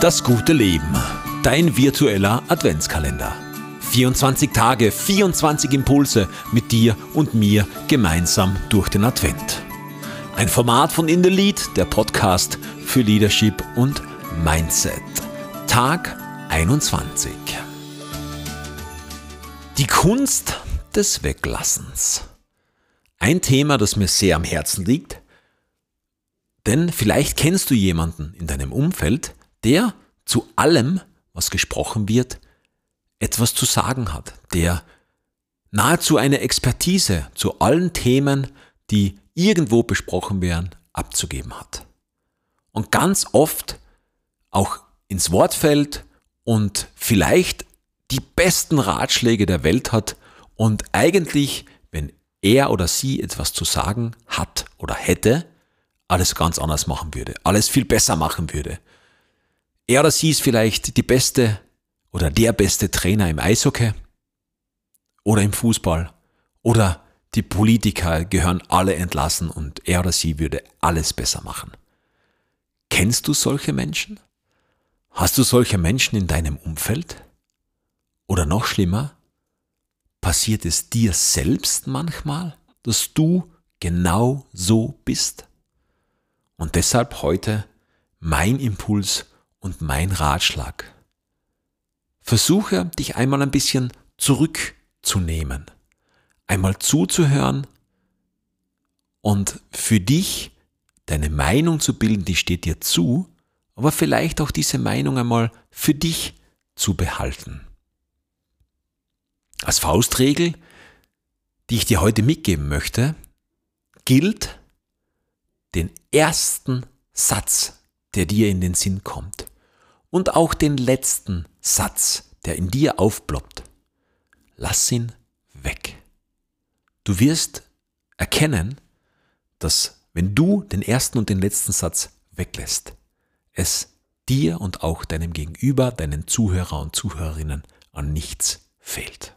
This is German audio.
Das gute Leben. Dein virtueller Adventskalender. 24 Tage, 24 Impulse mit dir und mir gemeinsam durch den Advent. Ein Format von In the Lead, der Podcast für Leadership und Mindset. Tag 21. Die Kunst des Weglassens. Ein Thema, das mir sehr am Herzen liegt, denn vielleicht kennst du jemanden in deinem Umfeld, der zu allem, was gesprochen wird, etwas zu sagen hat, der nahezu eine Expertise zu allen Themen, die irgendwo besprochen werden, abzugeben hat. Und ganz oft auch ins Wort fällt und vielleicht die besten Ratschläge der Welt hat und eigentlich, wenn er oder sie etwas zu sagen hat oder hätte, alles ganz anders machen würde, alles viel besser machen würde. Er oder sie ist vielleicht die beste oder der beste Trainer im Eishockey oder im Fußball oder die Politiker gehören alle entlassen und er oder sie würde alles besser machen. Kennst du solche Menschen? Hast du solche Menschen in deinem Umfeld? Oder noch schlimmer, passiert es dir selbst manchmal, dass du genau so bist? Und deshalb heute mein Impuls und mein Ratschlag. Versuche dich einmal ein bisschen zurückzunehmen, einmal zuzuhören und für dich deine Meinung zu bilden, die steht dir zu, aber vielleicht auch diese Meinung einmal für dich zu behalten. Als Faustregel, die ich dir heute mitgeben möchte, gilt, den ersten Satz, der dir in den Sinn kommt, und auch den letzten Satz, der in dir aufploppt, lass ihn weg. Du wirst erkennen, dass wenn du den ersten und den letzten Satz weglässt, es dir und auch deinem Gegenüber, deinen Zuhörer und Zuhörerinnen an nichts fehlt.